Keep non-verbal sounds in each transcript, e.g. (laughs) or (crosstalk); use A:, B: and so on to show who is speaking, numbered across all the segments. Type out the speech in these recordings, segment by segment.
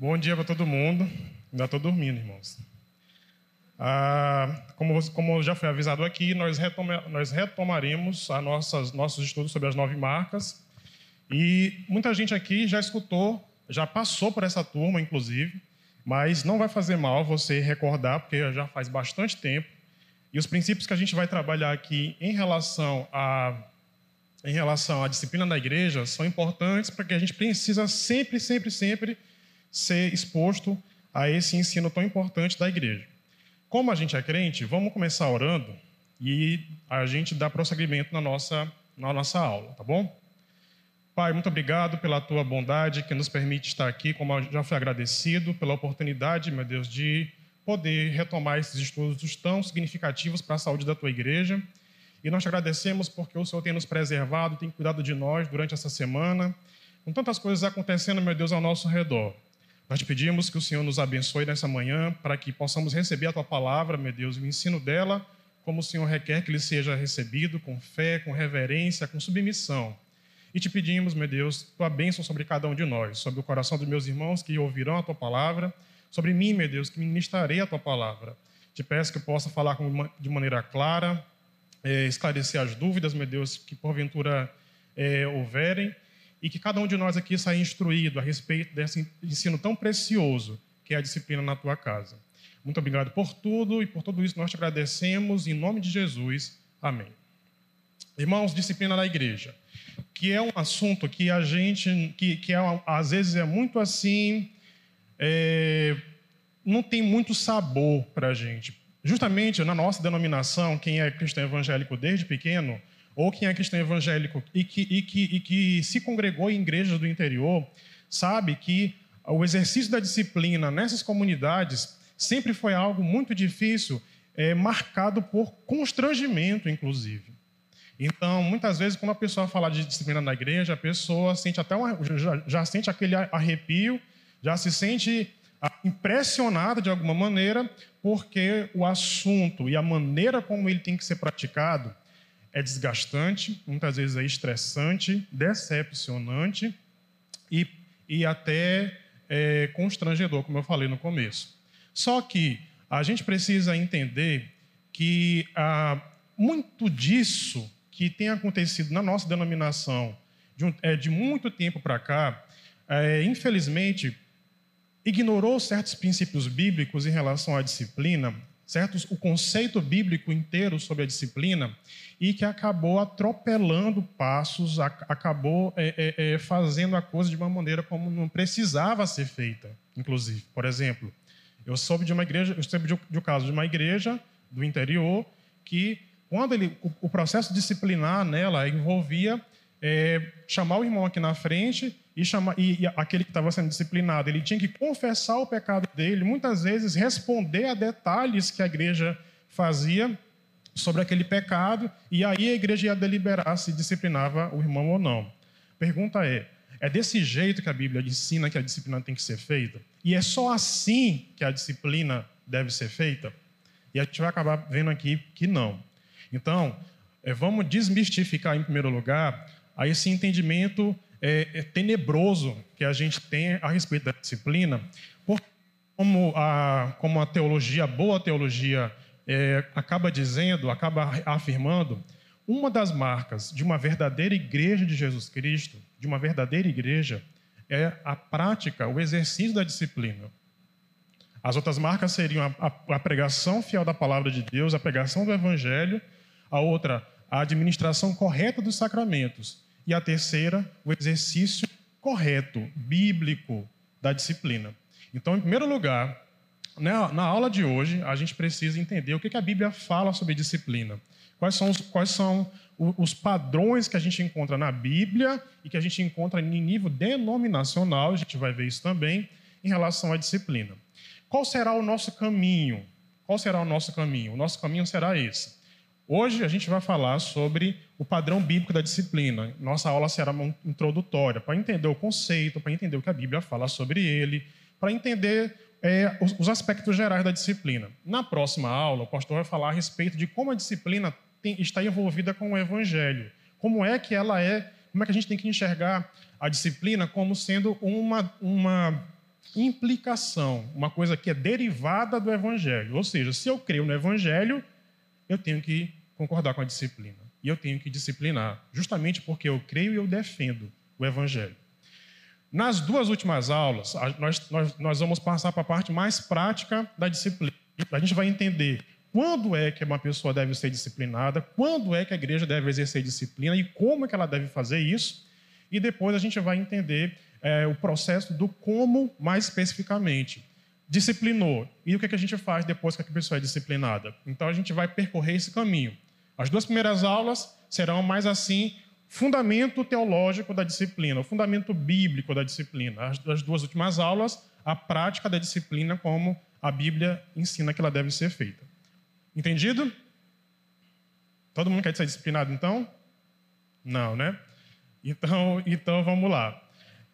A: Bom dia para todo mundo. Ainda estou dormindo, irmãos. Ah, como, como, já foi avisado aqui, nós, retoma, nós retomaremos a nossas, nossos estudos sobre as nove marcas. E muita gente aqui já escutou, já passou por essa turma, inclusive, mas não vai fazer mal você recordar, porque já faz bastante tempo. E os princípios que a gente vai trabalhar aqui em relação a em relação à disciplina da igreja são importantes porque a gente precisa sempre, sempre, sempre ser exposto a esse ensino tão importante da igreja. Como a gente é crente, vamos começar orando e a gente dá prosseguimento na nossa, na nossa aula, tá bom? Pai, muito obrigado pela tua bondade que nos permite estar aqui, como já fui agradecido pela oportunidade, meu Deus, de poder retomar esses estudos tão significativos para a saúde da tua igreja. E nós te agradecemos porque o Senhor tem nos preservado, tem cuidado de nós durante essa semana, com tantas coisas acontecendo, meu Deus, ao nosso redor. Nós te pedimos que o Senhor nos abençoe nessa manhã, para que possamos receber a tua palavra, meu Deus, o ensino dela, como o Senhor requer que ele seja recebido, com fé, com reverência, com submissão. E te pedimos, meu Deus, tua bênção sobre cada um de nós, sobre o coração dos meus irmãos que ouvirão a tua palavra, sobre mim, meu Deus, que ministrarei a tua palavra. Te peço que eu possa falar de maneira clara, é, esclarecer as dúvidas, meu Deus, que porventura é, houverem, e que cada um de nós aqui saia instruído a respeito desse ensino tão precioso que é a disciplina na tua casa. Muito obrigado por tudo e por tudo isso nós te agradecemos em nome de Jesus. Amém. Irmãos, disciplina na igreja, que é um assunto que a gente, que, que é, às vezes é muito assim, é, não tem muito sabor para a gente. Justamente na nossa denominação, quem é cristão evangélico desde pequeno, ou quem é cristão evangélico e que, e que, e que se congregou em igrejas do interior, sabe que o exercício da disciplina nessas comunidades sempre foi algo muito difícil, é, marcado por constrangimento, inclusive. Então, muitas vezes, quando a pessoa fala de disciplina na igreja, a pessoa sente até uma, já, já sente aquele arrepio, já se sente impressionada de alguma maneira, porque o assunto e a maneira como ele tem que ser praticado é desgastante, muitas vezes é estressante, decepcionante e, e até é, constrangedor, como eu falei no começo. Só que a gente precisa entender que ah, muito disso que tem acontecido na nossa denominação de, um, é, de muito tempo para cá, é, infelizmente, ignorou certos princípios bíblicos em relação à disciplina, certos o conceito bíblico inteiro sobre a disciplina e que acabou atropelando passos, acabou é, é, é, fazendo a coisa de uma maneira como não precisava ser feita, inclusive. Por exemplo, eu soube de uma igreja, eu soube de, de um caso de uma igreja do interior que quando ele, o, o processo disciplinar nela envolvia é, chamar o irmão aqui na frente e, chamar, e, e aquele que estava sendo disciplinado, ele tinha que confessar o pecado dele, muitas vezes responder a detalhes que a igreja fazia sobre aquele pecado, e aí a igreja ia deliberar se disciplinava o irmão ou não. Pergunta é: é desse jeito que a Bíblia ensina que a disciplina tem que ser feita? E é só assim que a disciplina deve ser feita? E a gente vai acabar vendo aqui que não. Então, é, vamos desmistificar em primeiro lugar a esse entendimento é, é tenebroso que a gente tem a respeito da disciplina, porque como a, como a teologia, a boa teologia, é, acaba dizendo, acaba afirmando, uma das marcas de uma verdadeira igreja de Jesus Cristo, de uma verdadeira igreja, é a prática, o exercício da disciplina. As outras marcas seriam a, a, a pregação fiel da palavra de Deus, a pregação do evangelho, a outra, a administração correta dos sacramentos e a terceira, o exercício correto, bíblico da disciplina. Então, em primeiro lugar, na, na aula de hoje, a gente precisa entender o que, que a Bíblia fala sobre disciplina. Quais são, os, quais são os padrões que a gente encontra na Bíblia e que a gente encontra em nível denominacional, a gente vai ver isso também, em relação à disciplina. Qual será o nosso caminho? Qual será o nosso caminho? O nosso caminho será esse. Hoje a gente vai falar sobre o padrão bíblico da disciplina. Nossa aula será introdutória para entender o conceito, para entender o que a Bíblia fala sobre ele, para entender é, os, os, aspectos gerais da disciplina. Na próxima aula, o pastor vai falar a respeito de como a disciplina tem, está envolvida com o Evangelho. Como é que ela é, como é que a gente tem que enxergar a disciplina como sendo uma, uma implicação, uma coisa que é derivada do evangelho. Ou seja, se eu creio no evangelho, eu tenho que concordar com a disciplina. E eu tenho que disciplinar, justamente porque eu creio e eu defendo o evangelho. Nas duas últimas aulas, nós, nós, nós vamos passar para a parte mais prática da disciplina. A gente vai entender quando é que uma pessoa deve ser disciplinada, quando é que a igreja deve exercer disciplina e como é que ela deve fazer isso. E depois a gente vai entender é, o processo do como mais especificamente. Disciplinou. E o que, é que a gente faz depois que a pessoa é disciplinada? Então a gente vai percorrer esse caminho. As duas primeiras aulas serão mais assim, fundamento teológico da disciplina, o fundamento bíblico da disciplina. As, as duas últimas aulas, a prática da disciplina como a Bíblia ensina que ela deve ser feita. Entendido? Todo mundo quer ser disciplinado então? Não, né? Então, então vamos lá.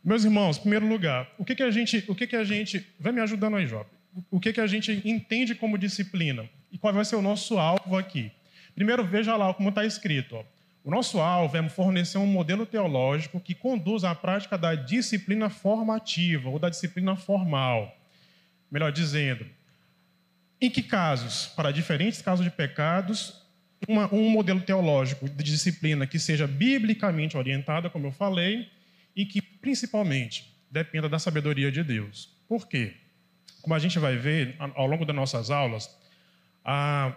A: Meus irmãos, em primeiro lugar, o que, que a gente, o que, que a gente, vai me ajudando aí, Job. O que, que a gente entende como disciplina e qual vai ser o nosso alvo aqui? Primeiro, veja lá como está escrito. O nosso alvo é fornecer um modelo teológico que conduz à prática da disciplina formativa ou da disciplina formal. Melhor dizendo, em que casos? Para diferentes casos de pecados, uma, um modelo teológico de disciplina que seja biblicamente orientada, como eu falei, e que principalmente dependa da sabedoria de Deus. Por quê? Como a gente vai ver ao longo das nossas aulas, a,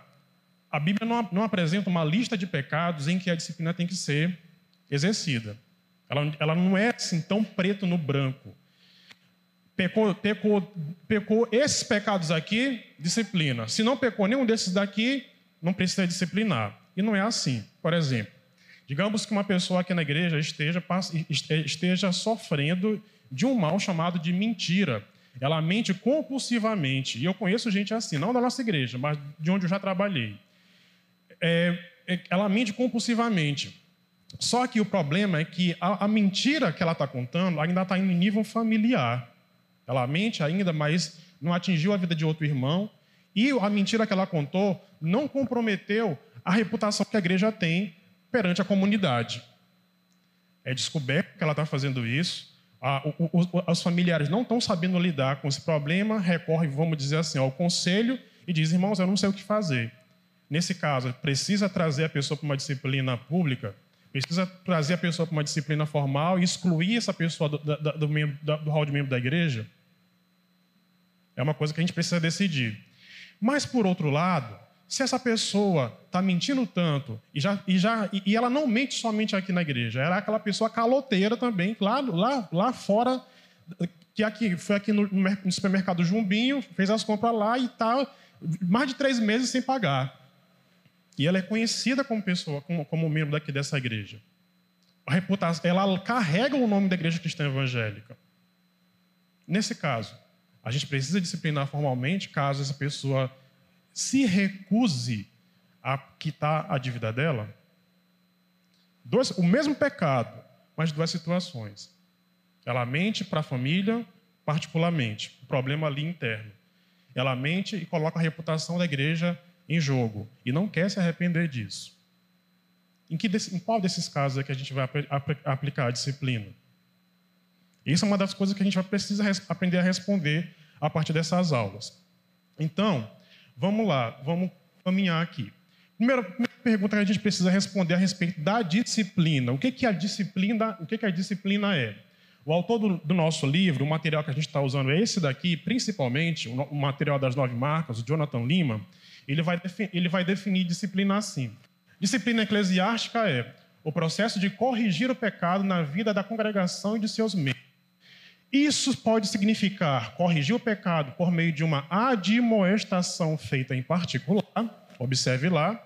A: a Bíblia não, não apresenta uma lista de pecados em que a disciplina tem que ser exercida. Ela, ela não é assim tão preto no branco. Pecou, pecou, pecou esses pecados aqui, disciplina. Se não pecou nenhum desses daqui, não precisa disciplinar. E não é assim. Por exemplo, digamos que uma pessoa aqui na igreja esteja, esteja sofrendo de um mal chamado de mentira. Ela mente compulsivamente. E eu conheço gente assim, não da nossa igreja, mas de onde eu já trabalhei é, é, ela mente compulsivamente. Só que o problema é que a, a mentira que ela está contando ainda está em nível familiar. Ela mente ainda, mas não atingiu a vida de outro irmão. E a mentira que ela contou não comprometeu a reputação que a igreja tem perante a comunidade. É descoberto que ela está fazendo isso. o, o, os familiares não estão sabendo lidar com esse problema, recorrem, vamos dizer assim, ao conselho e dizem, irmãos, eu não sei o que fazer. Nesse caso, precisa trazer a pessoa para uma disciplina pública, precisa trazer a pessoa para uma disciplina formal e excluir essa pessoa do, do, do, membro, do hall de membro da igreja? É uma coisa que a gente precisa decidir. Mas, por outro lado, se essa pessoa está mentindo tanto e, já, e, já, e, ela não mente somente aqui na igreja, era aquela pessoa caloteira também, claro, lá, lá fora, que aqui, foi aqui no, no supermercado Jumbinho, fez as compras lá e está mais de três meses sem pagar. E ela é conhecida como pessoa, como, como membro daqui dessa igreja. A reputação, ela carrega o nome da igreja cristã evangélica. Nesse caso, a gente precisa disciplinar formalmente caso essa pessoa se recuse a quitar a dívida dela. Dois, o mesmo pecado, mas duas situações. Ela mente para a família, particularmente, o problema ali interno. Ela mente e coloca a reputação da igreja em jogo e não quer se arrepender disso. Em, que, em qual desses casos é que a gente vai aplicar a disciplina? Isso é uma das coisas que a gente vai precisar aprender a responder a partir dessas aulas. Então, vamos lá, vamos caminhar aqui. Primeira, primeira pergunta que a gente precisa responder a respeito da disciplina. O que, que a disciplina, o que, que a disciplina é? O autor do, do, nosso livro, o material que a gente está usando é esse daqui, principalmente, o, o material das nove marcas, o Jonathan Lima ele vai, ele vai definir disciplina assim. Disciplina eclesiástica é o processo de corrigir o pecado na vida da congregação e de seus membros. Isso pode significar corrigir o pecado por meio de uma admoestação feita em particular, observe lá,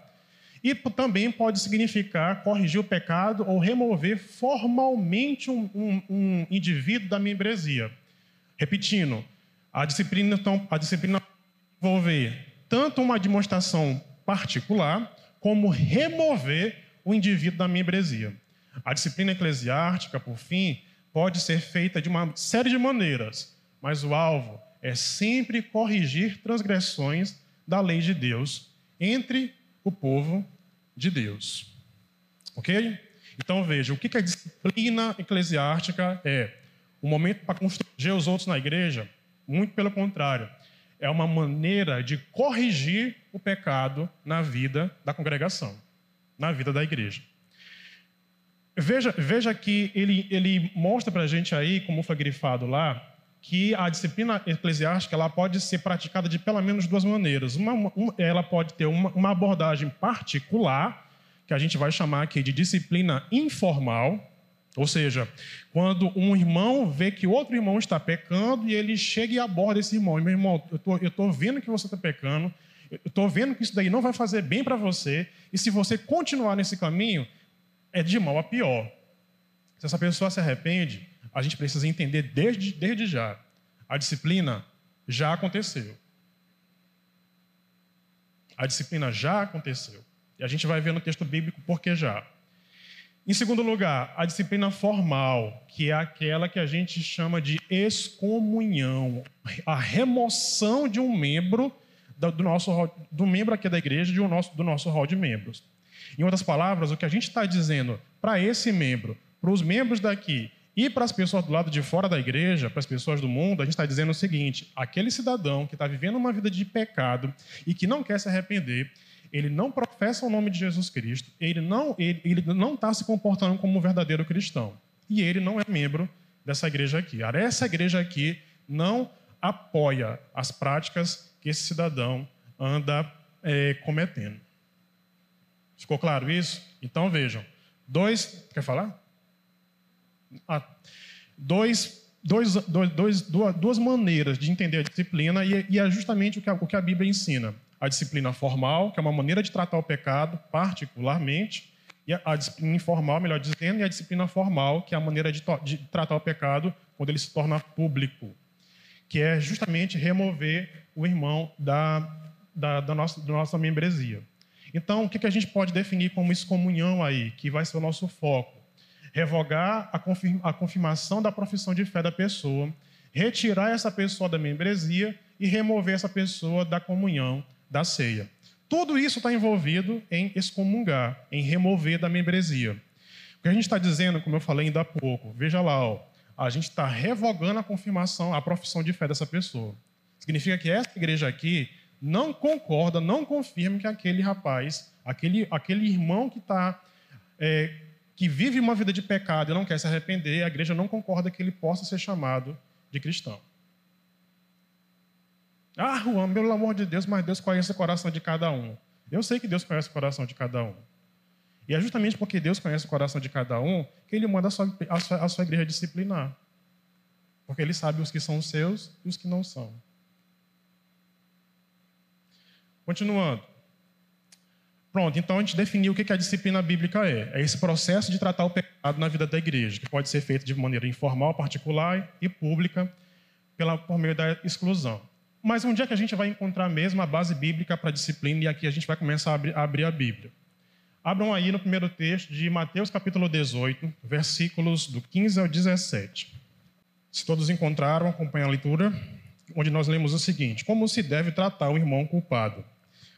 A: e também pode significar corrigir o pecado ou remover formalmente um, um, um indivíduo da membresia. Repetindo, a disciplina, então, a disciplina envolver tanto uma demonstração particular, como remover o indivíduo da membresia. A disciplina eclesiástica, por fim, pode ser feita de uma série de maneiras, mas o alvo é sempre corrigir transgressões da lei de Deus entre o povo de Deus. Ok? Então veja, o que a disciplina eclesiástica é? O momento para constranger os outros na igreja Muito pelo contrário. É uma maneira de corrigir o pecado na vida da congregação, na vida da igreja. Veja, veja que ele, ele mostra para a gente aí, como foi grifado lá, que a disciplina eclesiástica ela pode ser praticada de pelo menos duas maneiras. Uma, ela pode ter uma, uma abordagem particular, que a gente vai chamar aqui de disciplina informal, ou seja, quando um irmão vê que outro irmão está pecando e ele chega e aborda esse irmão. E, meu irmão, eu estou vendo que você está pecando, eu estou vendo que isso daí não vai fazer bem para você, e se você continuar nesse caminho, é de mal a pior. Se essa pessoa se arrepende, a gente precisa entender desde, desde já. A disciplina já aconteceu. A disciplina já aconteceu. E a gente vai ver no texto bíblico por que já. Em segundo lugar, a disciplina formal, que é aquela que a gente chama de excomunhão, a remoção de um membro do nosso do membro aqui da igreja, do nosso, do nosso hall de membros. Em outras palavras, o que a gente está dizendo para esse membro, para os membros daqui e para as pessoas do lado de fora da igreja, para as pessoas do mundo, a gente está dizendo o seguinte: aquele cidadão que está vivendo uma vida de pecado e que não quer se arrepender, ele não professa o nome de Jesus Cristo, ele não ele, ele não está se comportando como um verdadeiro cristão e ele não é membro dessa igreja aqui. Essa igreja aqui não apoia as práticas que esse cidadão anda é, cometendo. Ficou claro isso? Então vejam. Dois. Quer falar? Ah, dois, dois, dois, duas, duas maneiras de entender a disciplina, e, e é justamente o que, a, o que a Bíblia ensina. A disciplina formal, que é uma maneira de tratar o pecado, particularmente, e a, a disciplina informal, melhor dizendo, e a disciplina formal, que é a maneira de, de tratar o pecado quando ele se torna público, que é justamente remover o irmão da, da, da, nossa, da nossa membresia. Então, o que a gente pode definir como excomunhão aí, que vai ser o nosso foco? Revogar a confirmação da profissão de fé da pessoa, retirar essa pessoa da membresia e remover essa pessoa da comunhão da ceia. Tudo isso está envolvido em excomungar, em remover da membresia. O que a gente está dizendo, como eu falei ainda há pouco, veja lá, ó, a gente está revogando a confirmação, a profissão de fé dessa pessoa. Significa que essa igreja aqui não concorda, não confirma que aquele rapaz, aquele, aquele irmão que está. É, que vive uma vida de pecado e não quer se arrepender, a igreja não concorda que ele possa ser chamado de cristão. Ah, Juan, pelo amor de Deus, mas Deus conhece o coração de cada um. Eu sei que Deus conhece o coração de cada um. E é justamente porque Deus conhece o coração de cada um que Ele manda a sua, a sua, a sua igreja disciplinar. Porque Ele sabe os que são seus e os que não são. Continuando. Pronto, então a gente definiu o que a disciplina bíblica é. É esse processo de tratar o pecado na vida da igreja, que pode ser feito de maneira informal, particular e pública, pela, por meio da exclusão. Mas onde é que a gente vai encontrar mesmo a base bíblica para a disciplina? E aqui a gente vai começar a abrir, a Bíblia. Abram aí no primeiro texto de Mateus capítulo 18, versículos do 15 ao 17. Se todos encontraram, acompanhem a leitura, onde nós lemos o seguinte: Como se deve tratar o irmão culpado?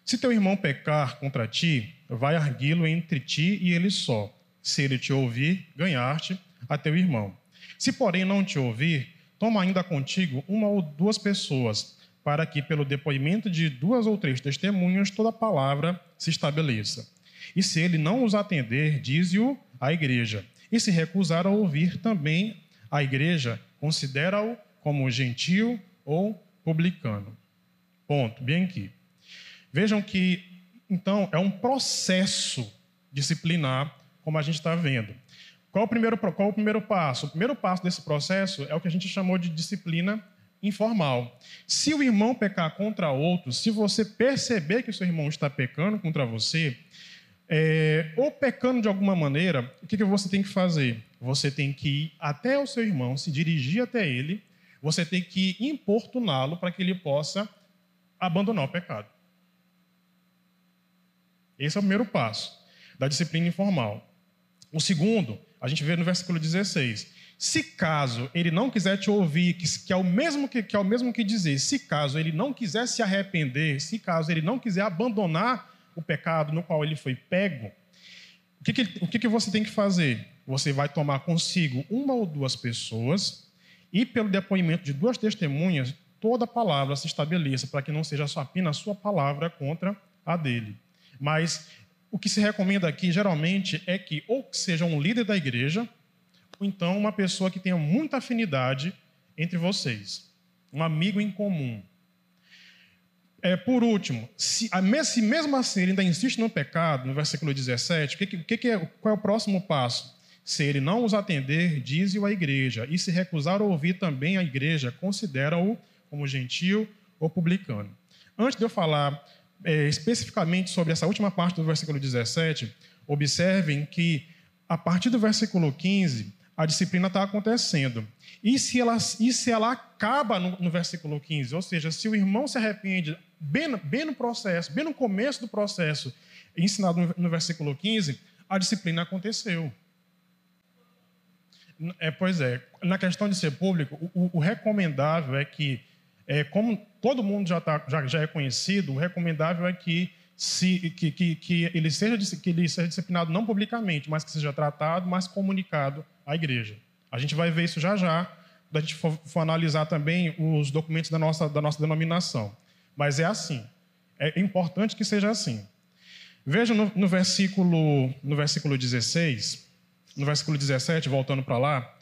A: Se teu irmão pecar contra ti, vai arguí-lo entre ti e ele só. Se ele te ouvir, ganhar-te a teu irmão. Se, porém, não te ouvir, toma ainda contigo uma ou duas pessoas, para que, pelo depoimento de duas ou três testemunhas, toda palavra se estabeleça. E se ele não os atender, dize-o à igreja. E se recusar a ouvir também a igreja, considera-o como gentil ou publicano. Ponto. Bem aqui. Vejam que, então, é um processo disciplinar, como a gente está vendo. Qual o, primeiro, qual o primeiro passo? O primeiro passo desse processo é o que a gente chamou de disciplina informal. Se o irmão pecar contra outro, se você perceber que o seu irmão está pecando contra você, é, ou pecando de alguma maneira, o que, que você tem que fazer? Você tem que ir até o seu irmão, se dirigir até ele, você tem que importuná-lo para que ele possa abandonar o pecado. Esse é o primeiro passo da disciplina informal. O segundo, a gente vê no versículo 16. Se caso ele não quiser te ouvir, que, que, é o mesmo que, que é o mesmo que dizer, se caso ele não quiser se arrepender, se caso ele não quiser abandonar o pecado no qual ele foi pego, o que, que, o que, que você tem que fazer? Você vai tomar consigo uma ou duas pessoas e, pelo depoimento de duas testemunhas, toda palavra se estabeleça, para que não seja só apenas a sua palavra contra a dele. Mas o que se recomenda aqui, geralmente, é que ou seja um líder da igreja, ou então uma pessoa que tenha muita afinidade entre vocês, um amigo em comum. É, por último, se, se, mesmo assim ele ainda insiste no pecado, no versículo 17, que, que, que é, qual é o próximo passo? Se ele não os atender, dize-o à igreja, e se recusar a ouvir também a igreja, considera-o como gentil ou publicano. Antes de eu falar é, especificamente sobre essa última parte do versículo 17, observem que a partir do versículo 15, a disciplina está acontecendo. E se, ela, e se ela acaba no, no, versículo 15, ou seja, se o irmão se arrepende bem, bem no processo, bem no começo do processo, ensinado no, no versículo 15, a disciplina aconteceu. É, pois é, na questão de ser público, o, o recomendável é que, é, como todo mundo já, tá, já, já é conhecido, o recomendável é que, se, que, que, que, ele seja, que ele seja disciplinado não publicamente, mas que seja tratado, mas comunicado à igreja. A gente vai ver isso já já, quando a gente for, for analisar também os documentos da nossa, da nossa denominação. Mas é assim. É importante que seja assim. Veja no, no versículo, no versículo 16 no versículo 17, voltando para lá.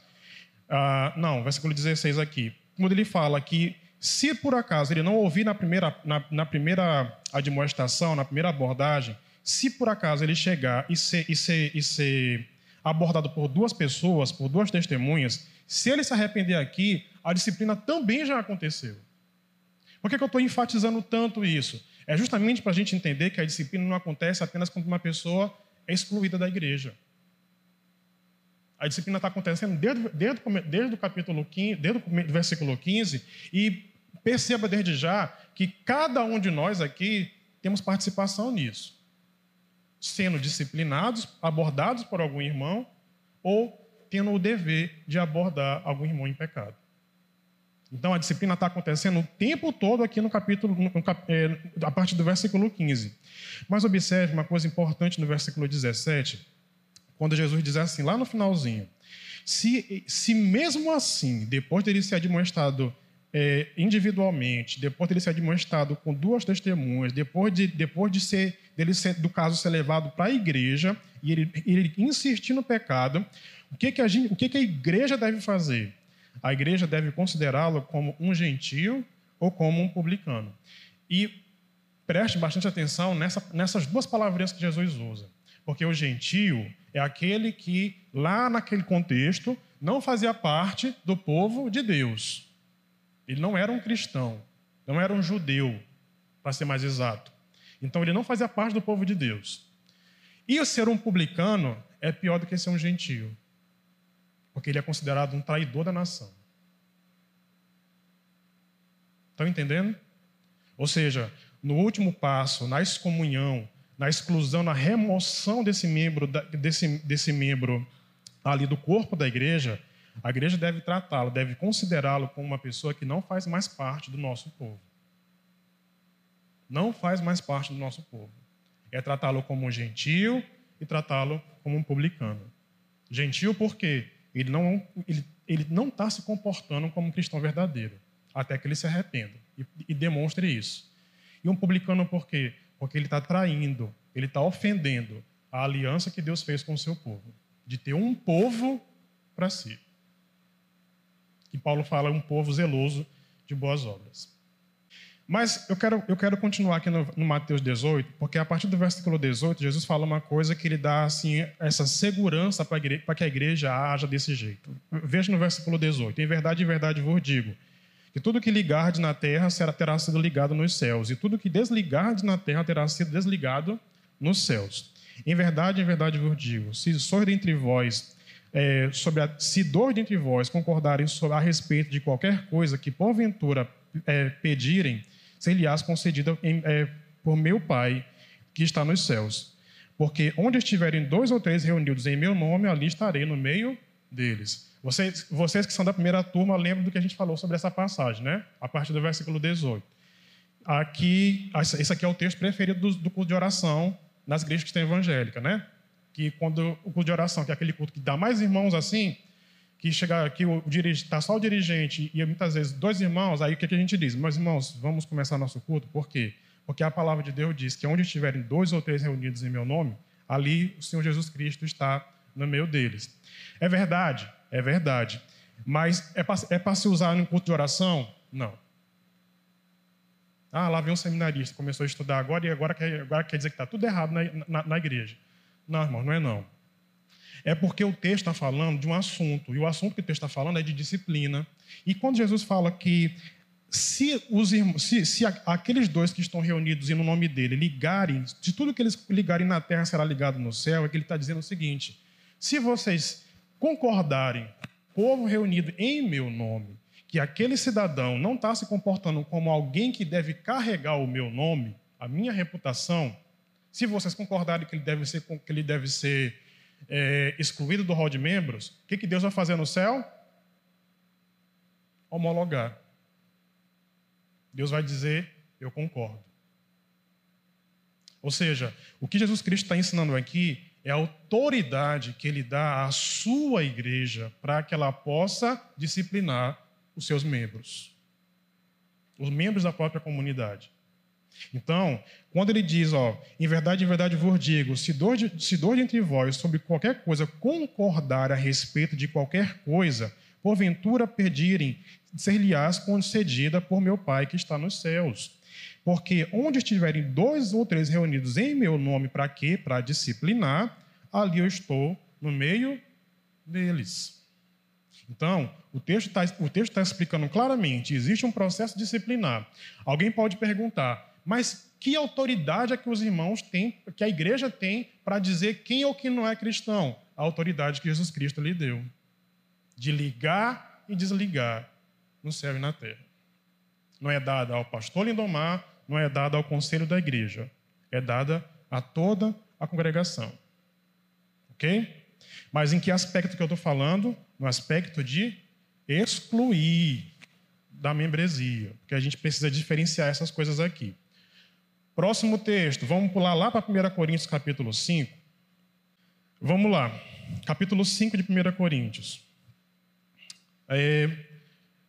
A: Uh, não, versículo 16 aqui. Quando ele fala que se por acaso ele não ouvir na primeira, na, na primeira admoestação, na primeira abordagem, se por acaso ele chegar e ser, e, ser, e ser abordado por duas pessoas, por duas testemunhas, se ele se arrepender aqui, a disciplina também já aconteceu. Por que, que eu estou enfatizando tanto isso? É justamente para a gente entender que a disciplina não acontece apenas quando uma pessoa é excluída da igreja. A disciplina está acontecendo desde, desde, desde o capítulo 15, desde o versículo 15, e perceba desde já que cada um de nós aqui temos participação nisso. Sendo disciplinados, abordados por algum irmão, ou tendo o dever de abordar algum irmão em pecado. Então a disciplina está acontecendo o tempo todo aqui no capítulo, no, é, a partir do versículo 15. Mas observe uma coisa importante no versículo 17 quando Jesus diz assim, lá no finalzinho: se, se mesmo assim, depois dele ser admoestado é, individualmente, depois dele ser admoestado com duas testemunhas, depois, de, depois de ser, dele ser, do caso ser levado para a igreja e ele, ele insistir no pecado, o que, que, a, gente, o que, que a igreja deve fazer? A igreja deve considerá-lo como um gentio ou como um publicano. E preste bastante atenção nessa, nessas duas palavrinhas que Jesus usa. Porque o gentio é aquele que, lá naquele contexto, não fazia parte do povo de Deus. Ele não era um cristão, não era um judeu, para ser mais exato. Então, ele não fazia parte do povo de Deus. E ser um publicano é pior do que ser um gentio, porque ele é considerado um traidor da nação. Estão entendendo? Ou seja, no último passo, na excomunhão, na exclusão, na remoção desse membro, desse, desse membro ali do corpo da igreja, a igreja deve tratá-lo, deve considerá-lo como uma pessoa que não faz mais parte do nosso povo. Não faz mais parte do nosso povo. É tratá-lo como um gentil e tratá-lo como um publicano. Gentil porque ele não ele, ele não está se comportando como um cristão verdadeiro, até que ele se arrependa e, e demonstre isso. E um publicano por quê? Porque ele está traindo, ele está ofendendo a aliança que Deus fez com o seu povo, de ter um povo para si. Que Paulo fala um povo zeloso de boas obras. Mas eu quero, eu quero continuar aqui no, no Mateus 18, porque a partir do versículo 18, Jesus fala uma coisa que ele dá assim, essa segurança para que a igreja haja desse jeito. Veja no versículo 18: Em verdade, em verdade vos digo que tudo que ligardes na terra será, terá sido ligado nos céus, e tudo que desligardes na terra terá sido desligado nos céus. Em verdade, em verdade vos digo: se sois dentre vós, é, sobre a, se dois dentre vós concordarem sobre, a respeito de qualquer coisa que porventura é, pedirem, ser-lhe-ás concedida em, é, por meu Pai que está nos céus. Porque onde estiverem dois ou três reunidos em meu nome, ali estarei no meio deles. Vocês, vocês que são da primeira turma lembram do que a gente falou sobre essa passagem, né? A partir do versículo 18. Aqui, esse aqui é o texto preferido do, do culto de oração nas igrejas cristãs evangélicas, né? Que quando o culto de oração, que é aquele culto que dá mais irmãos assim, que chega aqui o está só o dirigente e muitas vezes dois irmãos, aí o que, que a gente diz? Mas irmãos, vamos começar nosso culto. Por quê? Porque a palavra de Deus diz que onde estiverem dois ou três reunidos em meu nome, ali o Senhor Jesus Cristo está no meio deles. É verdade, é verdade. Mas é para é se usar no culto de oração? Não. Ah, lá vem um seminarista, começou a estudar agora e agora quer, agora quer dizer que está tudo errado na, na, na igreja. Não, irmão, não é não. É porque o texto está falando de um assunto, e o assunto que o texto está falando é de disciplina. E quando Jesus fala que se, os irmãos, se, se aqueles dois que estão reunidos e no nome dele ligarem, de tudo que eles ligarem na terra será ligado no céu, é que ele está dizendo o seguinte: se vocês concordarem, povo reunido em meu nome, que aquele cidadão não está se comportando como alguém que deve carregar o meu nome, a minha reputação, se vocês concordarem que ele deve ser, que ele deve ser é, excluído do rol de membros, o que, que Deus vai fazer no céu? Homologar. Deus vai dizer: Eu concordo. Ou seja, o que Jesus Cristo está ensinando aqui é a autoridade que ele dá à sua igreja para que ela possa disciplinar os seus membros, os membros da própria comunidade. Então, quando ele diz, ó, em verdade, em verdade vos digo, se dois, se dois entre vós sobre qualquer coisa concordar a respeito de qualquer coisa, porventura pedirem, ser-lhe-ás concedida por meu Pai que está nos céus. Porque onde estiverem dois ou três reunidos em meu nome, para quê? Para disciplinar, ali eu estou no meio deles. Então, o texto está tá explicando claramente: existe um processo disciplinar. Alguém pode perguntar, mas que autoridade é que os irmãos têm, que a igreja tem para dizer quem ou quem não é cristão? A autoridade que Jesus Cristo lhe deu de ligar e desligar no céu e na terra. Não é dada ao pastor Lindomar, não é dada ao conselho da igreja, é dada a toda a congregação. Ok? Mas em que aspecto que eu estou falando? No aspecto de excluir da membresia, porque a gente precisa diferenciar essas coisas aqui. Próximo texto, vamos pular lá para 1 Coríntios capítulo 5. Vamos lá, capítulo 5 de 1 Coríntios. É,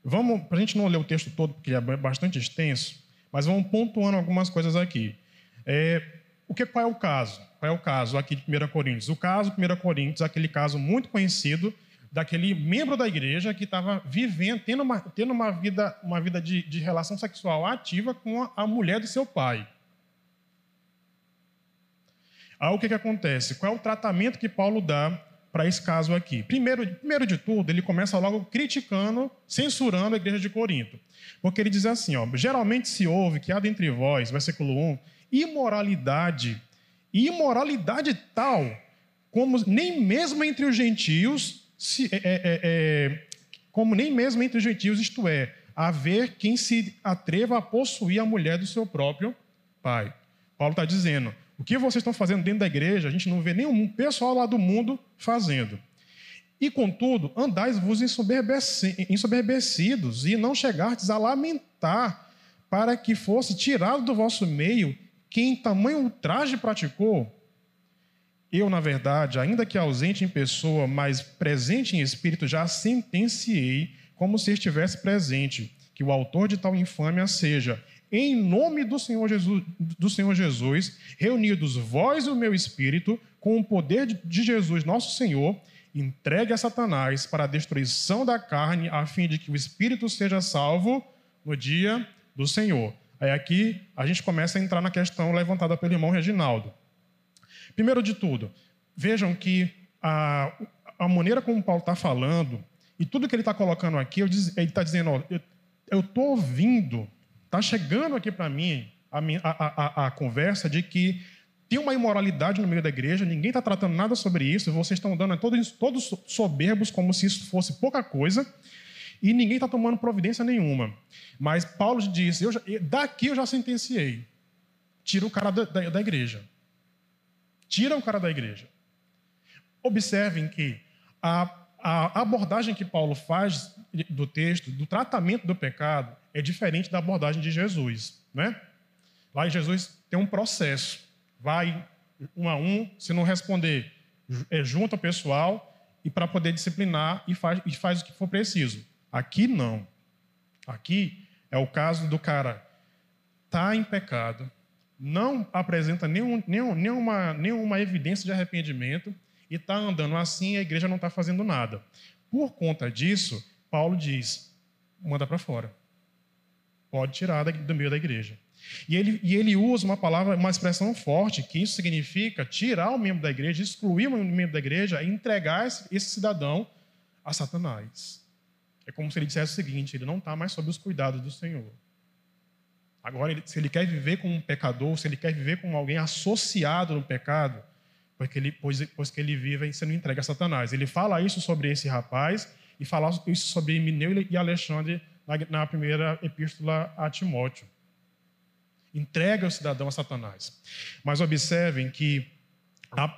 A: vamos, para a gente não ler o texto todo, porque é bastante extenso, mas vamos pontuando algumas coisas aqui. É, o que, qual é o caso? Qual é o caso aqui de 1 Coríntios? O caso de 1 Coríntios, aquele caso muito conhecido daquele membro da igreja que estava vivendo, tendo uma, tendo uma vida, uma vida de, de relação sexual ativa com a, a mulher do seu pai. Aí o que, que acontece? Qual é o tratamento que Paulo dá para esse caso aqui? Primeiro, primeiro de tudo, ele começa logo criticando, censurando a igreja de Corinto. Porque ele diz assim: ó, geralmente se ouve que há dentre vós, versículo 1, imoralidade, imoralidade tal, como nem mesmo entre os gentios, se, é, é, é, é como nem mesmo entre os gentios, isto é, haver quem se atreva a possuir a mulher do seu próprio pai. Paulo está dizendo: o que vocês estão fazendo dentro da igreja, a gente não vê nenhum pessoal lá do mundo fazendo. E, contudo, andais-vos ensoberbecidos e não chegastes a lamentar para que fosse tirado do vosso meio quem tamanho ultraje praticou. Eu, na verdade, ainda que ausente em pessoa, mas presente em espírito, já sentenciei como se estivesse presente, que o autor de tal infâmia seja em nome do Senhor Jesus, do Senhor Jesus, reunidos vós e o meu espírito, com o poder de Jesus, nosso Senhor, entregue a Satanás para a destruição da carne, a fim de que o espírito seja salvo no dia do Senhor. Aí aqui a gente começa a entrar na questão levantada pelo irmão Reginaldo. Primeiro de tudo, vejam que a, a maneira como Paulo está falando, e tudo que ele está colocando aqui, ele está dizendo: ó, eu estou ouvindo Está chegando aqui para mim a, a, a, a, conversa de que tem uma imoralidade no meio da igreja, ninguém está tratando nada sobre isso, vocês estão dando todos, todos soberbos como se isso fosse pouca coisa, e ninguém está tomando providência nenhuma. Mas Paulo disse: eu já, daqui eu já sentenciei. Tira o cara da, da, da igreja. Tira o cara da igreja. Observem que a, a abordagem que Paulo faz do texto, do tratamento do pecado, é diferente da abordagem de Jesus, né? Lá Jesus tem um processo, vai um a um, se não responder, é, junta o pessoal e para poder disciplinar e faz, e faz o que for preciso. Aqui não. Aqui é o caso do cara tá em pecado, não apresenta nenhum, nenhum, nenhuma, nenhuma evidência de arrependimento e está andando assim a igreja não está fazendo nada. Por conta disso, Paulo diz: manda para fora. Pode tirar do meio da igreja. E ele, e ele usa uma palavra, uma expressão forte, que isso significa tirar o membro da igreja, excluir o membro da igreja entregar esse, cidadão a Satanás. É como se ele dissesse o seguinte: ele não está mais sob os cuidados do Senhor. Agora, se ele quer viver como um pecador, se ele quer viver como alguém associado no pecado, porque ele, pois, pois que ele vive sendo entregue a Satanás. Ele fala isso sobre esse rapaz e fala isso sobre Mineu e Alexandre na, primeira epístola a Timóteo entrega o cidadão a Satanás. Mas observem que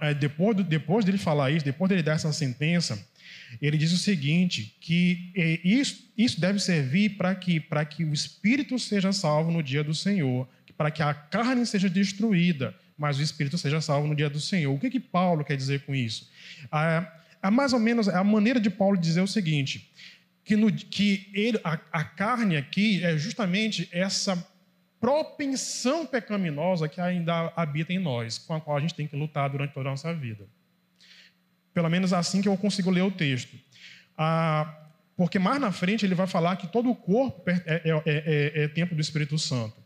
A: é, depois, depois dele falar isso, depois dele dar essa sentença, ele diz o seguinte, que é, isso, isso deve servir para que, que o espírito seja salvo no dia do Senhor, para que a carne seja destruída, mas o espírito seja salvo no dia do Senhor. O que, que Paulo quer dizer com isso? É, é mais ou menos a maneira de Paulo dizer o seguinte, que, no, que ele, a, a carne aqui é justamente essa propensão pecaminosa que ainda habita em nós, com a qual a gente tem que lutar durante toda a nossa vida. Pelo menos assim que eu consigo ler o texto. Ah, porque mais na frente ele vai falar que todo o corpo é, é, é, é, é templo do Espírito Santo.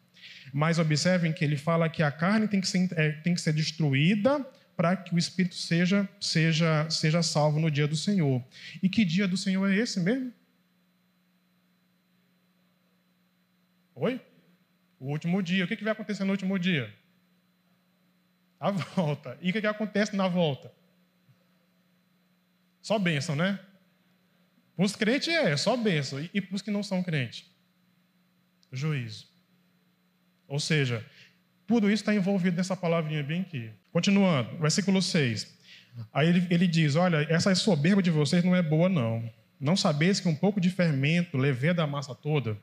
A: Mas observem que ele fala que a carne tem que ser, é, tem que ser destruída para que o Espírito seja, seja, seja salvo no dia do Senhor. E que dia do Senhor é esse mesmo? Oi? O último dia. O que, vai acontecer no último dia? A volta. E o que, acontece na volta? Só bênção, né? Para os crentes é, só bênção. E, para os que não são crentes? Juízo. Ou seja, tudo isso está envolvido nessa palavrinha bem aqui. Continuando, versículo 6. Aí ele, ele diz: Olha, essa soberba de vocês não é boa, não. Não sabeis que um pouco de fermento leveda a massa toda?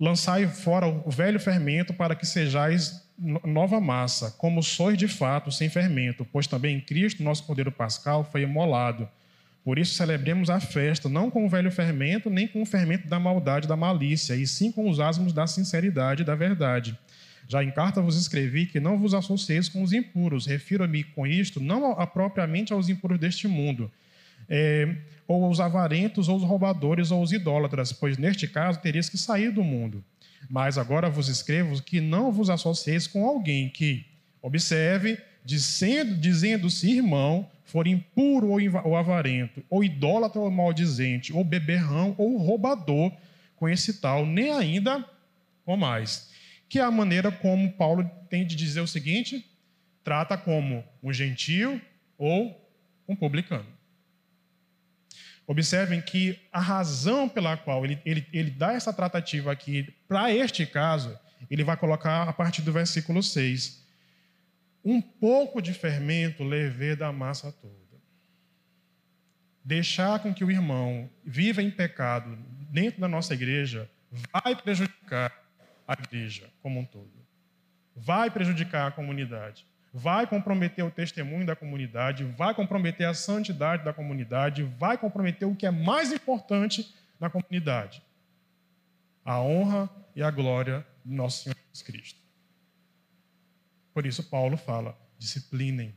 A: Lançai fora o velho fermento para que sejais nova massa, como sois de fato, sem fermento, pois também Cristo nosso Cordeiro Pascal foi imolado. Por isso celebremos a festa, não com o velho fermento, nem com o fermento da maldade da malícia, e sim com os asmos da sinceridade e da verdade. Já em carta vos escrevi que não vos associeis com os impuros. Refiro-me com isto não a, propriamente aos impuros deste mundo, é, ou os avarentos, ou os roubadores, ou os idólatras, pois neste caso terias que sair do mundo. Mas agora vos escrevo que não vos associeis com alguém que, observe, dizendo-se irmão, for impuro ou avarento, ou idólatra ou maldizente, ou beberrão ou roubador, com esse tal, nem ainda com mais. Que é a maneira como Paulo tem de dizer o seguinte: trata como um gentio ou um publicano. Observem que a razão pela qual ele, ele, ele dá essa tratativa aqui, para este caso, ele vai colocar a partir do versículo 6. Um pouco de fermento levê da massa toda. Deixar com que o irmão viva em pecado dentro da nossa igreja vai prejudicar a igreja como um todo. Vai prejudicar a comunidade vai comprometer o testemunho da comunidade, vai comprometer a santidade da comunidade, vai comprometer o que é mais importante na comunidade: a honra e a glória do nosso Senhor Jesus Cristo. Por isso, Paulo fala: disciplinem.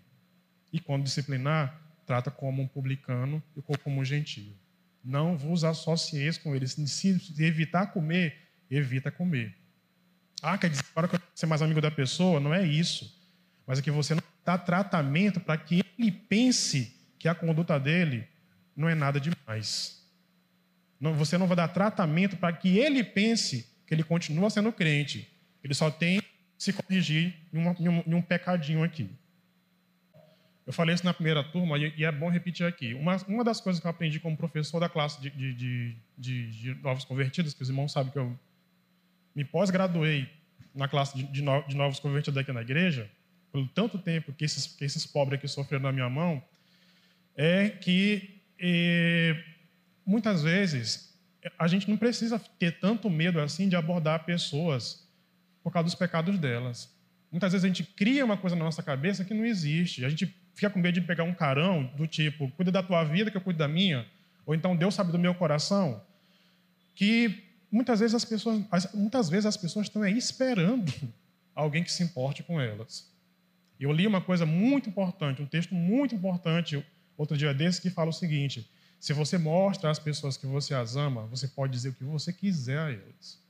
A: E quando disciplinar, trata como um publicano e como um gentio. Não vos associeis com eles. Se evitar comer, evita comer. Ah, quer dizer, para ser mais amigo da pessoa? Não é isso mas é que você não dá tratamento para que ele pense que a conduta dele não é nada demais. Não, você não vai dar tratamento para que ele pense que ele continua sendo crente. Ele só tem se corrigir em, uma, em, um, em um, pecadinho aqui. Eu falei isso na primeira turma e, e é bom repetir aqui. Uma, uma, das coisas que eu aprendi como professor da classe de, de, de, de novos convertidos, que os irmãos sabem que eu me pós-graduei na classe de, novos convertidos aqui na igreja, pelo tanto tempo que esses, que esses pobres aqui sofreram na minha mão, é que e, muitas vezes a gente não precisa ter tanto medo assim de abordar pessoas por causa dos pecados delas. Muitas vezes a gente cria uma coisa na nossa cabeça que não existe. A gente fica com medo de pegar um carão do tipo, cuida da tua vida que eu cuido da minha, ou então Deus sabe do meu coração, que muitas vezes as pessoas, muitas vezes as pessoas estão aí esperando (laughs) alguém que se importe com elas. Eu li uma coisa muito importante, um texto muito importante, outro dia desse, que fala o seguinte: se você mostra às pessoas que você as ama, você pode dizer o que você quiser a elas.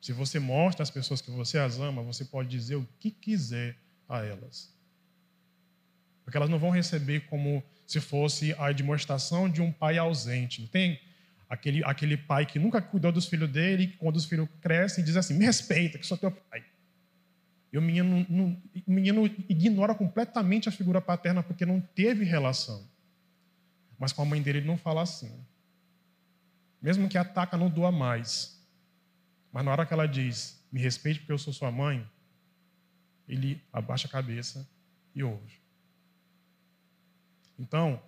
A: Se você mostra às pessoas que você as ama, você pode dizer o que quiser a elas. Porque elas não vão receber como se fosse a demonstração de um pai ausente. Não tem aquele, aquele pai que nunca cuidou dos filhos dele, que quando os filhos crescem, diz assim: me respeita, que sou teu pai. E o menino, não, o menino ignora completamente a figura paterna porque não teve relação. Mas com a mãe dele ele não fala assim. Mesmo que ataca, não doa mais. Mas na hora que ela diz, me respeite porque eu sou sua mãe, ele abaixa a cabeça e ouve. Então,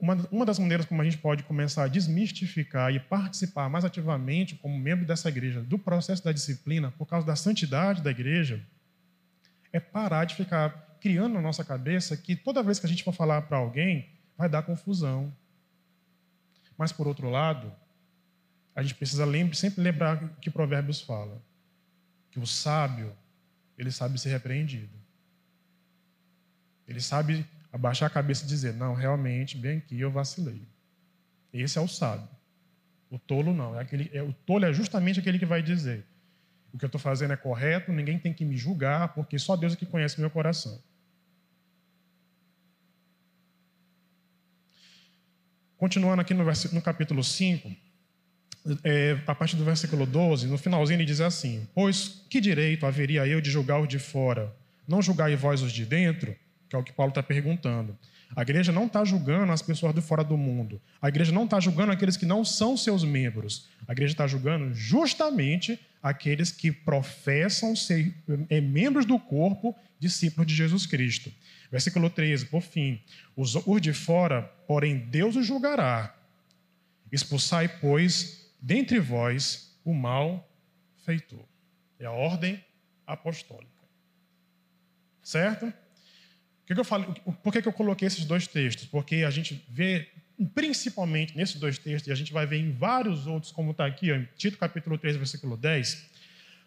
A: uma, uma das maneiras como a gente pode começar a desmistificar e participar mais ativamente como membro dessa igreja do processo da disciplina, por causa da santidade da igreja, é parar de ficar criando na nossa cabeça que toda vez que a gente for falar para alguém, vai dar confusão. Mas, por outro lado, a gente precisa sempre lembrar que Provérbios fala: que o sábio, ele sabe ser repreendido. Ele sabe abaixar a cabeça e dizer: não, realmente, bem aqui eu vacilei. Esse é o sábio. O tolo não. É aquele, é, o tolo é justamente aquele que vai dizer: o que eu estou fazendo é correto, ninguém tem que me julgar, porque só Deus é que conhece meu coração. Continuando aqui no, no capítulo 5, é, a partir do versículo 12, no finalzinho ele diz assim: Pois que direito haveria eu de julgar os de fora? Não julgai vós os de dentro? Que é o que Paulo está perguntando. A igreja não está julgando as pessoas de fora do mundo. A igreja não está julgando aqueles que não são seus membros. A igreja está julgando justamente aqueles que professam ser é, membros do corpo, discípulos de Jesus Cristo. Versículo 13, por fim. Os, os de fora, porém, Deus os julgará. Expulsai, pois, dentre vós o mal feitor. É a ordem apostólica. Certo? que, eu por que eu coloquei esses dois textos? Porque a gente vê, principalmente nesses dois textos, e a gente vai ver em vários outros, como está aqui, em Tito capítulo 3, versículo 10,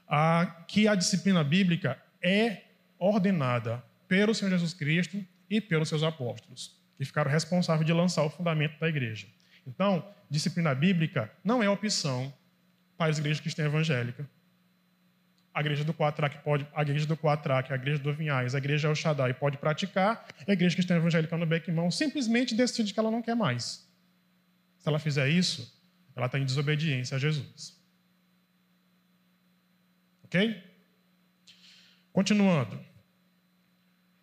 A: a, que a disciplina bíblica é ordenada pelo Senhor Jesus Cristo e pelos seus apóstolos, que ficaram responsáveis de lançar o fundamento da igreja. Então, disciplina bíblica não é opção para as igrejas cristãs evangélicas a igreja do Quatraque pode, a igreja do Quatraque, a igreja do Vinhais, a igreja El Shaddai pode praticar, a igreja cristã evangélica no Bequimão simplesmente decide que ela não quer mais. Se ela fizer isso, ela está em desobediência a Jesus. Ok? Continuando.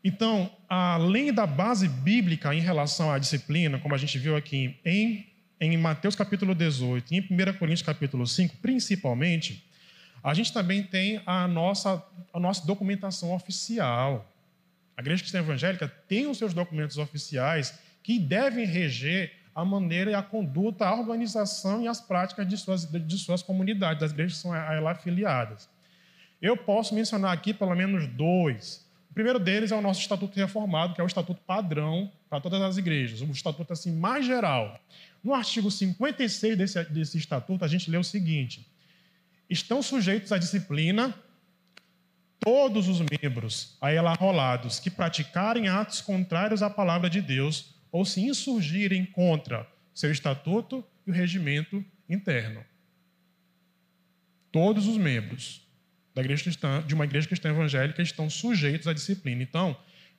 A: Então, além da base bíblica em relação à disciplina, como a gente viu aqui em, em Mateus capítulo 18 e em 1 Coríntios capítulo 5, principalmente, a gente também tem a nossa, a nossa documentação oficial. A Igreja Cristã Evangélica tem os seus documentos oficiais que devem reger a maneira e a conduta, a organização e as práticas de suas, de suas comunidades, das igrejas que são a ela afiliadas. Eu posso mencionar aqui pelo menos dois. O primeiro deles é o nosso Estatuto Reformado, que é o Estatuto padrão para todas as igrejas, o Estatuto assim mais geral. No artigo 56 desse, desse Estatuto, a gente lê o seguinte: estão sujeitos à disciplina todos os membros a ela arrolados que praticarem atos contrários à palavra de Deus ou se insurgirem contra seu estatuto e o regimento interno. Todos os membros da igreja cristã, de uma igreja cristã evangélica estão sujeitos à disciplina. Então,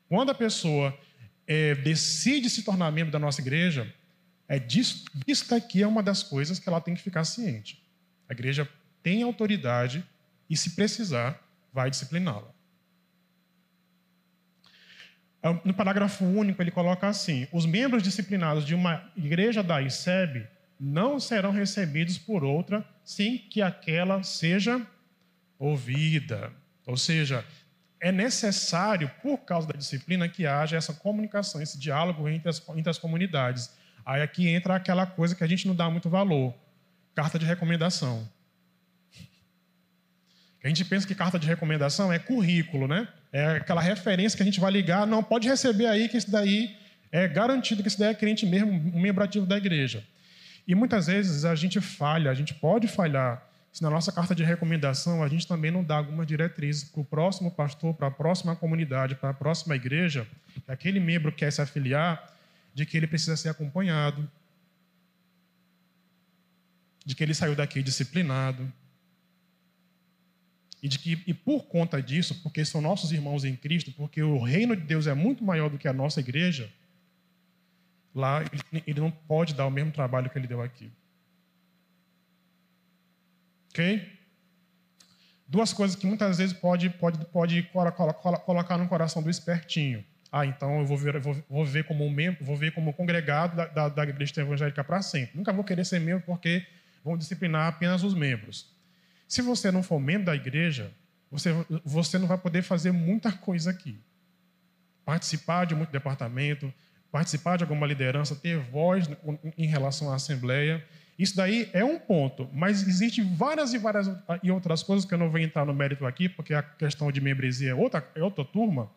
A: quando a pessoa é, decide se tornar membro da nossa igreja, é disso, isso aqui é uma das coisas que ela tem que ficar ciente. A igreja tem autoridade e, se precisar, vai discipliná-la. É, no parágrafo único, ele coloca assim: os membros disciplinados de uma igreja da ICEB não serão recebidos por outra sem que aquela seja ouvida. Ou seja, é necessário, por causa da disciplina, que haja essa comunicação, esse diálogo entre as, entre as comunidades. Aí aqui entra aquela coisa que a gente não dá muito valor: carta de recomendação. A gente pensa que carta de recomendação é currículo, né? é aquela referência que a gente vai ligar, não, pode receber aí que esse daí é garantido que esse daí é crente mesmo, um membro ativo da igreja. E muitas vezes a gente falha, a gente pode falhar se na nossa carta de recomendação a gente também não dá algumas diretrizes para o próximo pastor, para a próxima comunidade, para a próxima igreja, que aquele membro quer se afiliar, de que ele precisa ser acompanhado, de que ele saiu daqui disciplinado, e de que e por conta disso, porque são nossos irmãos em Cristo, porque o reino de Deus é muito maior do que a nossa igreja, lá ele não pode dar o mesmo trabalho que ele deu aqui. Ok? Duas coisas que muitas vezes pode, pode, pode colocar no coração do espertinho. Ah, então eu vou ver, vou, vou ver como um membro, vou ver como congregado da, da, da igreja evangélica para sempre. Nunca vou querer ser membro porque vão disciplinar apenas os membros. Se você não for membro da igreja, você, você não vai poder fazer muita coisa aqui. Participar de muito departamento, participar de alguma liderança, ter voz em relação à assembleia. Isso daí é um ponto, mas existem várias e várias e outras coisas que eu não vou entrar no mérito aqui, porque a questão de membresia é outra, é outra turma,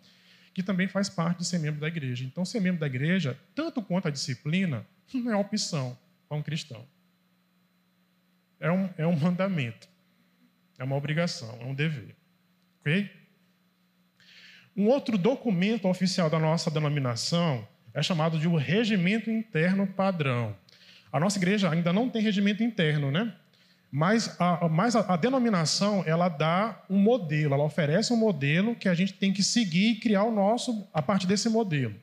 A: que também faz parte de ser membro da igreja. Então, ser membro da igreja, tanto quanto a disciplina, não é opção para um cristão. É um, é um mandamento, é uma obrigação, é um dever. Ok? Um outro documento oficial da nossa denominação é chamado de o regimento interno padrão. A nossa igreja ainda não tem regimento interno, né? Mas a, mas a, a, denominação ela dá um modelo, ela oferece um modelo que a gente tem que seguir e criar o nosso a partir desse modelo.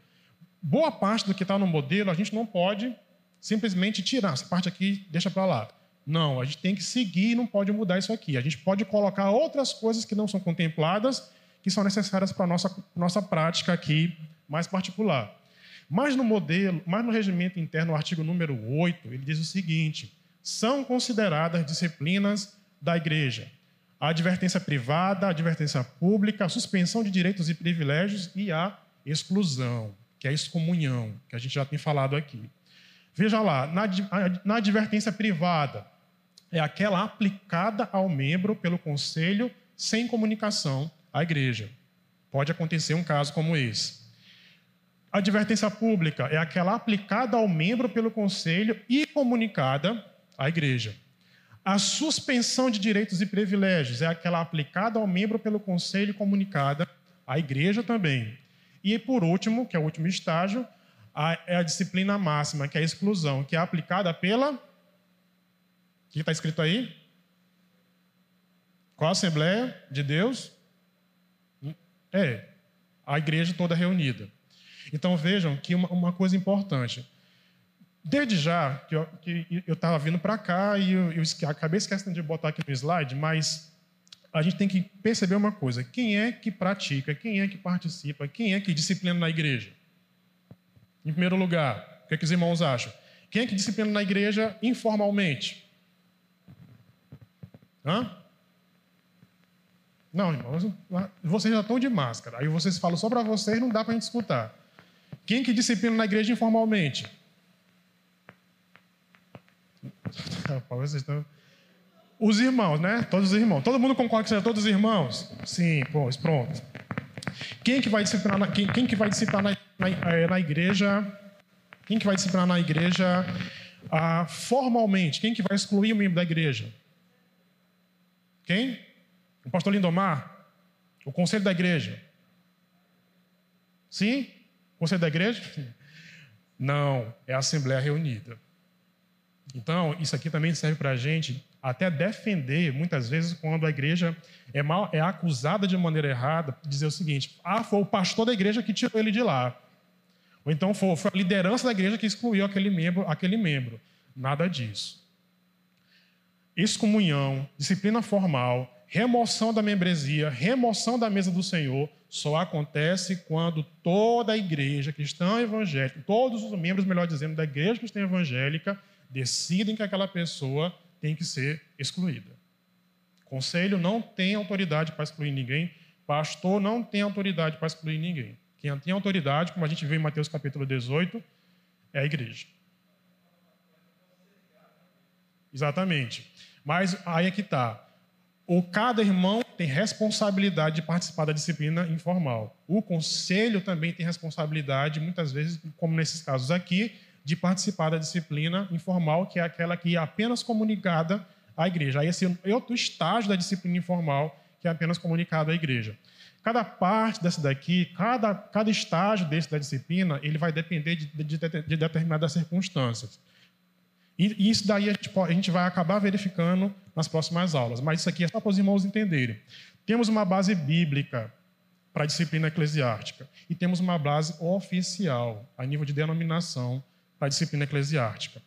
A: Boa parte do que está no modelo a gente não pode simplesmente tirar essa parte aqui, deixa para lá. Não, a gente tem que seguir e não pode mudar isso aqui. A gente pode colocar outras coisas que não são contempladas, que são necessárias para a nossa, nossa prática aqui mais particular. Mas no modelo, mas no regimento interno, o artigo número 8, ele diz o seguinte: são consideradas disciplinas da igreja a advertência privada, a advertência pública, a suspensão de direitos e privilégios e a exclusão, que é a excomunhão, que a gente já tem falado aqui. Veja lá, na, na advertência privada, é aquela aplicada ao membro pelo conselho sem comunicação à igreja. Pode acontecer um caso como esse. A advertência pública é aquela aplicada ao membro pelo conselho e comunicada à igreja. A suspensão de direitos e privilégios é aquela aplicada ao membro pelo conselho e comunicada à igreja também. E por último, que é o último estágio, é a disciplina máxima, que é a exclusão, que é aplicada pela. Que está escrito aí? Qual a Assembleia de Deus? É, a igreja toda reunida. Então vejam que uma, uma coisa importante. Desde já, que eu estava vindo para cá e eu, eu, acabei esquecendo de botar aqui no slide, mas a gente tem que perceber uma coisa: quem é que pratica, quem é que participa, quem é que disciplina na igreja? Em primeiro lugar, o que, é que os irmãos acham? Quem é que disciplina na igreja informalmente? Hã? Não, irmãos, vocês já estão de máscara. Aí vocês falam só para vocês, não dá para a gente escutar. Quem que disciplina na igreja informalmente? (laughs) Os irmãos, né? Todos os irmãos. Todo mundo concorda que sejam todos os irmãos? Sim, pois, pronto. Quem que vai disciplinar na, quem, quem que vai disciplinar na, na, eh, na, igreja? Quem que vai disciplinar na igreja ah, formalmente? Quem que vai excluir o membro da igreja? Quem? O pastor Lindomar? O conselho da igreja? Sim? Conselho da igreja? (laughs) Não, é a Assembleia Reunida. Então, isso aqui também serve para a gente até defender, muitas vezes, quando a igreja é, mal, é acusada de maneira errada, dizer o seguinte: ah, foi o pastor da igreja que tirou ele de lá. Ou então foi, foi a liderança da igreja que excluiu aquele membro, aquele membro. Nada disso. Excomunhão, disciplina formal, remoção da membresia, remoção da mesa do Senhor, só acontece quando toda a igreja cristã evangélica, todos os membros, melhor dizendo, da igreja cristã evangélica, decidem que aquela pessoa tem que ser excluída. Conselho não tem autoridade para excluir ninguém, pastor não tem autoridade para excluir ninguém. Quem tem autoridade, como a gente vê em Mateus capítulo 18, é a igreja. Exatamente. Mas aí é que está. ou cada irmão tem responsabilidade de participar da disciplina informal. O conselho também tem responsabilidade, muitas vezes, como nesses casos aqui, de participar da disciplina informal, que é aquela que é apenas comunicada à igreja. Aí esse é outro estágio da disciplina informal, que é apenas comunicado à igreja. Cada parte dessa daqui, cada, cada estágio desse da disciplina, ele vai depender de, de, de determinadas circunstâncias. E isso daí a gente, a gente vai acabar verificando nas próximas aulas. Mas isso aqui é só para os irmãos entenderem. Temos uma base bíblica para a disciplina eclesiástica e temos uma base oficial, a nível de denominação, para a disciplina eclesiástica.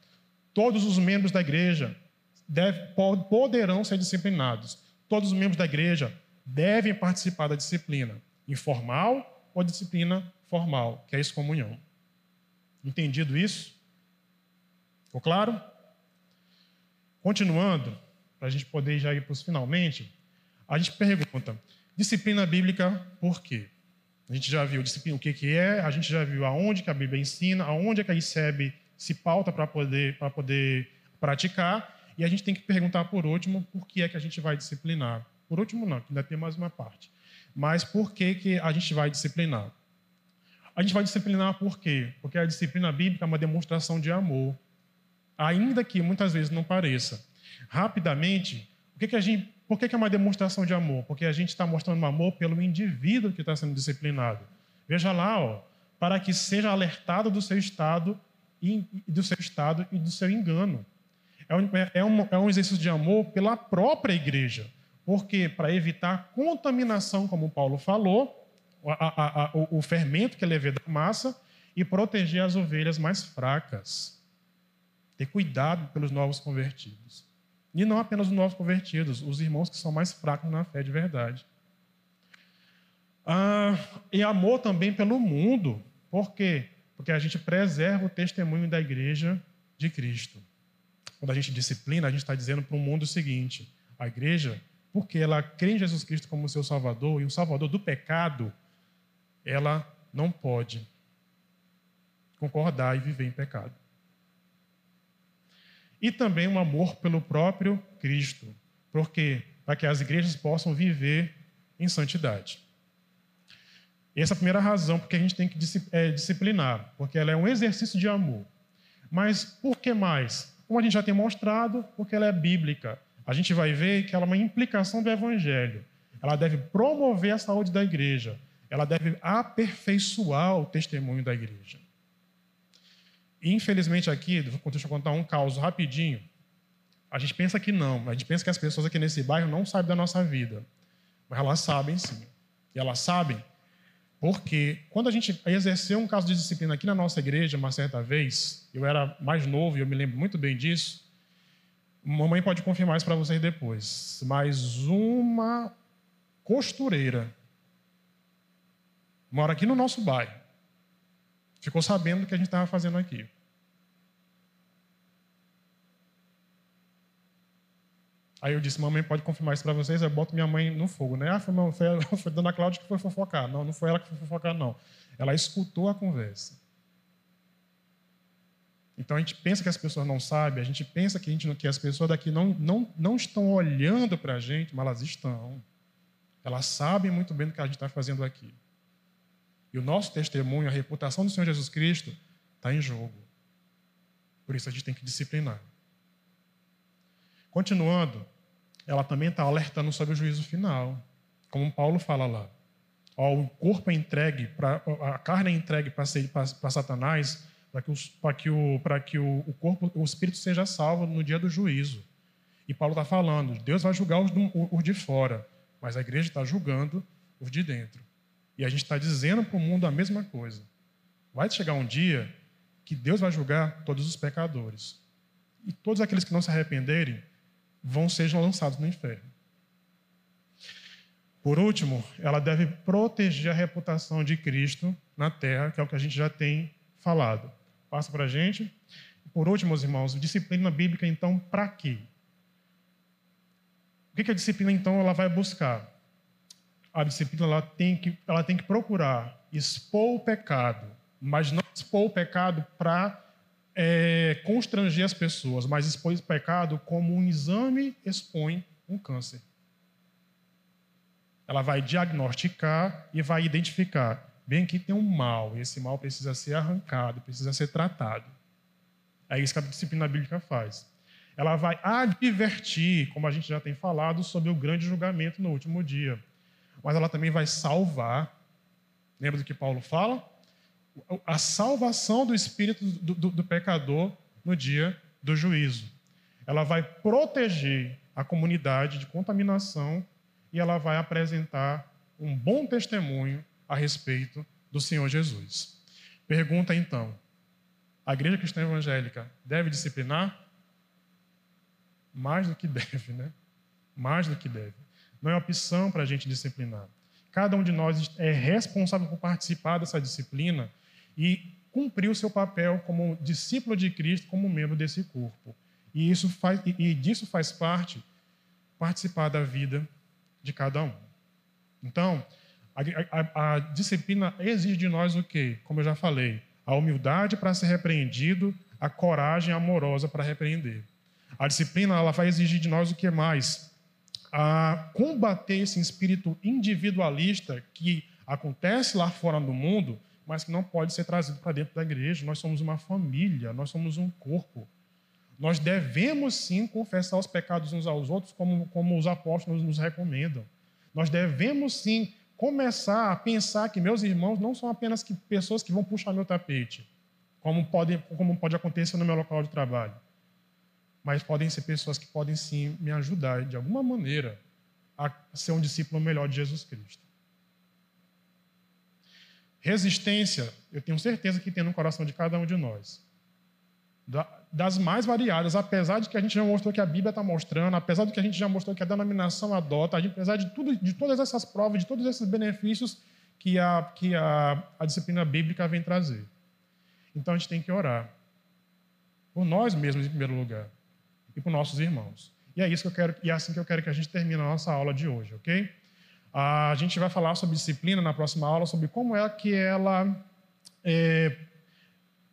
A: Todos os membros da igreja deve, poderão ser disciplinados. Todos os membros da igreja devem participar da disciplina informal ou disciplina formal, que é a excomunhão. Entendido isso? Ficou claro? Continuando, para a gente poder já ir para os finalmente, a gente pergunta: disciplina bíblica por quê? A gente já viu disciplina o que, que é, a gente já viu aonde que a Bíblia ensina, aonde é que a ICEB se pauta para poder, poder praticar, e a gente tem que perguntar por último por que é que a gente vai disciplinar. Por último, não, que ainda tem mais uma parte. Mas por que, que a gente vai disciplinar? A gente vai disciplinar por quê? Porque a disciplina bíblica é uma demonstração de amor ainda que muitas vezes não pareça. Rapidamente, o que, que a gente, por que, que é uma demonstração de amor? Porque a gente está mostrando amor pelo indivíduo que está sendo disciplinado. Veja lá, ó, para que seja alertado do seu estado e do seu estado e do seu engano. É um, é um, é um exercício de amor pela própria igreja. Porque para evitar contaminação, como Paulo falou, a, a, a, o, o fermento que é levado da massa e proteger as ovelhas mais fracas. Ter cuidado pelos novos convertidos. E não apenas os novos convertidos, os irmãos que são mais fracos na fé de verdade. Ah, e amor também pelo mundo. Por quê? Porque a gente preserva o testemunho da igreja de Cristo. Quando a gente disciplina, a gente está dizendo para o mundo o seguinte: a igreja, porque ela crê em Jesus Cristo como seu Salvador e o Salvador do pecado, ela não pode concordar e viver em pecado e também um amor pelo próprio Cristo, porque para que as igrejas possam viver em santidade. Essa é a primeira razão porque a gente tem que é, disciplinar, porque ela é um exercício de amor. Mas por que mais? Como a gente já tem mostrado, porque ela é bíblica. A gente vai ver que ela é uma implicação do evangelho. Ela deve promover a saúde da igreja. Ela deve aperfeiçoar o testemunho da igreja. Infelizmente aqui, deixa eu contar um caos rapidinho. A gente pensa que não, a gente pensa que as pessoas aqui nesse bairro não sabem da nossa vida. Mas elas sabem sim. E elas sabem porque quando a gente exerceu um caso de disciplina aqui na nossa igreja, uma certa vez, eu era mais novo e eu me lembro muito bem disso. Mamãe pode confirmar isso para vocês depois. Mas uma costureira mora aqui no nosso bairro. Ficou sabendo do que a gente estava fazendo aqui. Aí eu disse, mamãe pode confirmar isso para vocês, eu boto minha mãe no fogo, né? Ah, foi, foi, (laughs) foi a dona Cláudia que foi fofocar. Não, não foi ela que foi fofocar, não. Ela escutou a conversa. Então a gente pensa que as pessoas não sabem, a gente pensa que, a gente, que as pessoas daqui não, não, não estão olhando para a gente, mas elas estão. Elas sabem muito bem do que a gente está fazendo aqui. E o nosso testemunho, a reputação do Senhor Jesus Cristo, está em jogo. Por isso a gente tem que disciplinar. Continuando, ela também está alertando sobre o juízo final, como Paulo fala lá. Ó, o corpo é entregue, pra, a carne é entregue para Satanás, para que, os, que, o, que o, o, corpo, o espírito seja salvo no dia do juízo. E Paulo está falando, Deus vai julgar os, os de fora, mas a igreja está julgando os de dentro. E a gente está dizendo para o mundo a mesma coisa. Vai chegar um dia que Deus vai julgar todos os pecadores. E todos aqueles que não se arrependerem vão sejam lançados no inferno. Por último, ela deve proteger a reputação de Cristo na terra, que é o que a gente já tem falado. Passa para a gente. Por último, meus irmãos, disciplina bíblica, então, para quê? O que a disciplina, então, ela vai buscar? A disciplina ela tem, que, ela tem que procurar expor o pecado, mas não expor o pecado para é, constranger as pessoas, mas expor o pecado como um exame expõe um câncer. Ela vai diagnosticar e vai identificar. Bem, aqui tem um mal, e esse mal precisa ser arrancado, precisa ser tratado. É isso que a disciplina bíblica faz. Ela vai advertir, como a gente já tem falado, sobre o grande julgamento no último dia. Mas ela também vai salvar. Lembra do que Paulo fala? A salvação do espírito do, do, do pecador no dia do juízo. Ela vai proteger a comunidade de contaminação e ela vai apresentar um bom testemunho a respeito do Senhor Jesus. Pergunta então: a igreja cristã evangélica deve disciplinar? Mais do que deve, né? Mais do que deve. Não é opção para a gente disciplinar. Cada um de nós é responsável por participar dessa disciplina e cumprir o seu papel como discípulo de Cristo, como membro desse corpo. E, isso faz, e disso faz parte participar da vida de cada um. Então, a, a, a disciplina exige de nós o quê? Como eu já falei, a humildade para ser repreendido, a coragem amorosa para repreender. A disciplina ela vai exigir de nós o que mais? A combater esse espírito individualista que acontece lá fora do mundo, mas que não pode ser trazido para dentro da igreja. Nós somos uma família, nós somos um corpo. Nós devemos sim confessar os pecados uns aos outros, como, como os apóstolos nos recomendam. Nós devemos sim começar a pensar que meus irmãos não são apenas que pessoas que vão puxar meu tapete, como pode, como pode acontecer no meu local de trabalho, mas podem ser pessoas que podem sim me ajudar de alguma maneira a ser um discípulo melhor de Jesus Cristo. Resistência, eu tenho certeza que tem no coração de cada um de nós das mais variadas, apesar de que a gente já mostrou que a Bíblia está mostrando, apesar de que a gente já mostrou que a denominação adota, apesar de, tudo, de todas essas provas, de todos esses benefícios que, a, que a, a disciplina bíblica vem trazer. Então a gente tem que orar por nós mesmos em primeiro lugar e por nossos irmãos. E é isso que eu quero, e é assim que eu quero que a gente termine a nossa aula de hoje, ok? A gente vai falar sobre disciplina na próxima aula, sobre como é que ela está é,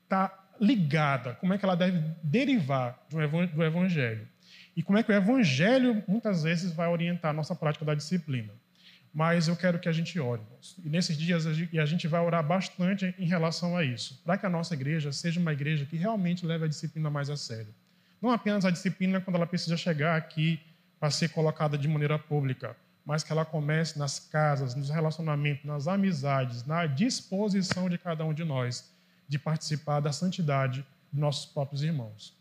A: tá ligada, como é que ela deve derivar do evangelho. E como é que o evangelho muitas vezes vai orientar a nossa prática da disciplina. Mas eu quero que a gente ore. E nesses dias a gente vai orar bastante em relação a isso, para que a nossa igreja seja uma igreja que realmente leve a disciplina mais a sério. Não apenas a disciplina quando ela precisa chegar aqui para ser colocada de maneira pública, mas que ela comece nas casas, nos relacionamentos, nas amizades, na disposição de cada um de nós de participar da santidade de nossos próprios irmãos.